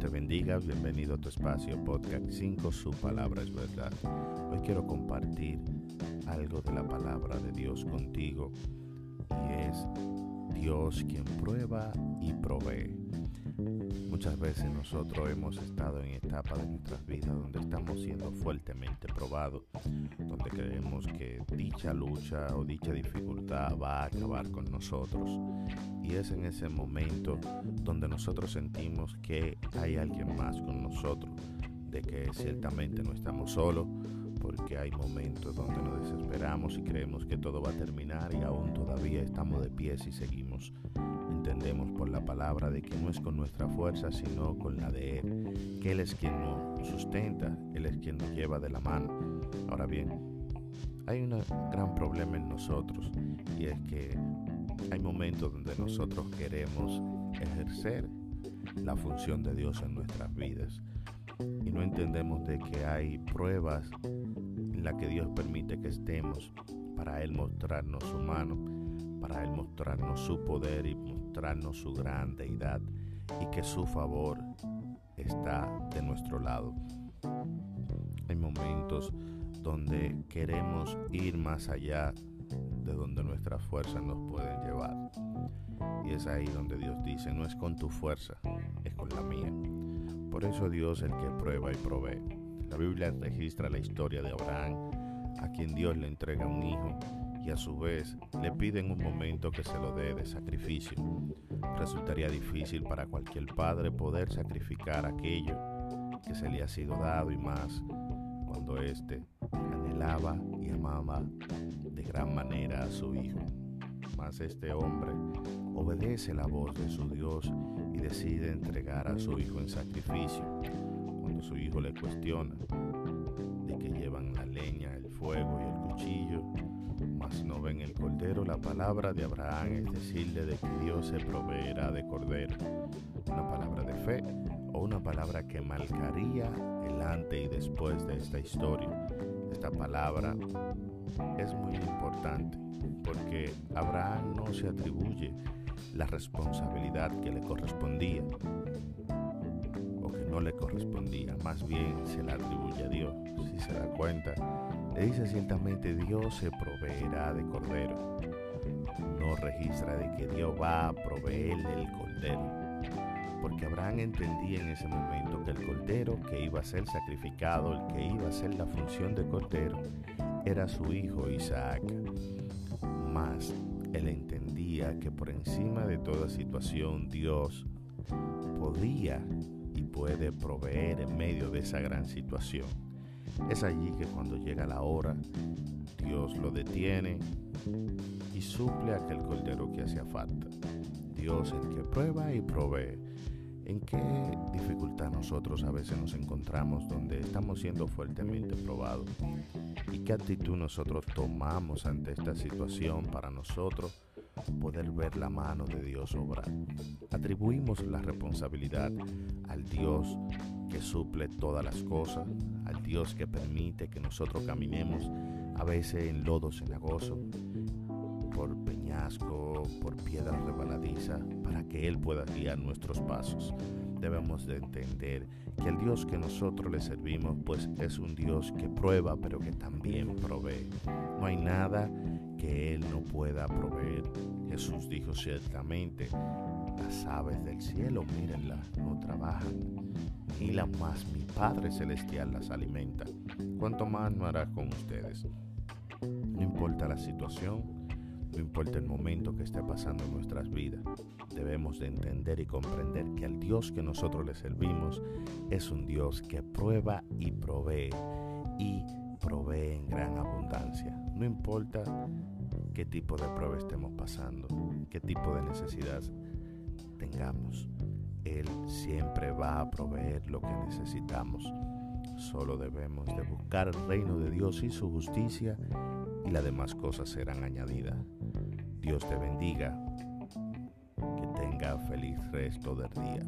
Te bendiga, bienvenido a tu espacio Podcast 5, su palabra es verdad. Hoy quiero compartir algo de la palabra de Dios contigo y es Dios quien prueba y provee. Muchas veces nosotros hemos estado en etapas de nuestras vidas donde estamos siendo fuertemente probados, donde creemos que dicha lucha o dicha dificultad va a acabar con nosotros. Y es en ese momento donde nosotros sentimos que hay alguien más con nosotros, de que ciertamente no estamos solos, porque hay momentos donde nos desesperamos y creemos que todo va a terminar y aún todavía estamos de pies y seguimos. Entendemos por la palabra de que no es con nuestra fuerza, sino con la de Él, que Él es quien nos sustenta, Él es quien nos lleva de la mano. Ahora bien, hay un gran problema en nosotros y es que hay momentos donde nosotros queremos ejercer la función de Dios en nuestras vidas y no entendemos de que hay pruebas en las que Dios permite que estemos para Él mostrarnos su mano, para Él mostrarnos su poder y mostrarnos su gran deidad y que su favor está de nuestro lado. Hay momentos donde queremos ir más allá de donde nuestras fuerzas nos pueden llevar. Y es ahí donde Dios dice, no es con tu fuerza, es con la mía. Por eso Dios es el que prueba y provee. La Biblia registra la historia de Abraham, a quien Dios le entrega un hijo y a su vez le pide en un momento que se lo dé de sacrificio. Resultaría difícil para cualquier padre poder sacrificar aquello que se le ha sido dado y más cuando éste anhelaba y amaba de gran manera a su hijo. Mas este hombre obedece la voz de su Dios y decide entregar a su hijo en sacrificio. Cuando su hijo le cuestiona de que llevan la leña, el fuego y el cuchillo, mas no ven el cordero, la palabra de Abraham es decirle de que Dios se proveerá de cordero. Una palabra de fe o una palabra que marcaría el antes y después de esta historia. Esta palabra es muy importante porque Abraham no se atribuye la responsabilidad que le correspondía o que no le correspondía, más bien se la atribuye a Dios. Si se da cuenta, le dice ciertamente Dios se proveerá de cordero. No registra de que Dios va a proveerle el cordero. Porque Abraham entendía en ese momento que el cordero que iba a ser sacrificado, el que iba a ser la función de cordero, era su hijo Isaac. Más él entendía que por encima de toda situación Dios podía y puede proveer en medio de esa gran situación. Es allí que cuando llega la hora, Dios lo detiene y suple aquel cordero que hacía falta. Dios el que prueba y provee. ¿En qué dificultad nosotros a veces nos encontramos donde estamos siendo fuertemente probados? ¿Y qué actitud nosotros tomamos ante esta situación para nosotros poder ver la mano de Dios obrar? Atribuimos la responsabilidad al Dios que suple todas las cosas, al Dios que permite que nosotros caminemos a veces en lodo cenagoso, por peñasco, por piedra rebaladiza, para que Él pueda guiar nuestros pasos. Debemos de entender que el Dios que nosotros le servimos, pues es un Dios que prueba, pero que también provee. No hay nada que Él no pueda proveer. Jesús dijo ciertamente, las aves del cielo, mírenlas, no trabajan, ni la más mi Padre Celestial las alimenta. ¿Cuánto más no hará con ustedes? No importa la situación, no importa el momento que esté pasando en nuestras vidas, debemos de entender y comprender que al Dios que nosotros le servimos es un Dios que prueba y provee y provee en gran abundancia. No importa qué tipo de prueba estemos pasando, qué tipo de necesidad tengamos. Él siempre va a proveer lo que necesitamos. Solo debemos de buscar el reino de Dios y su justicia y las demás cosas serán añadidas. Dios te bendiga. Que tenga feliz resto del día.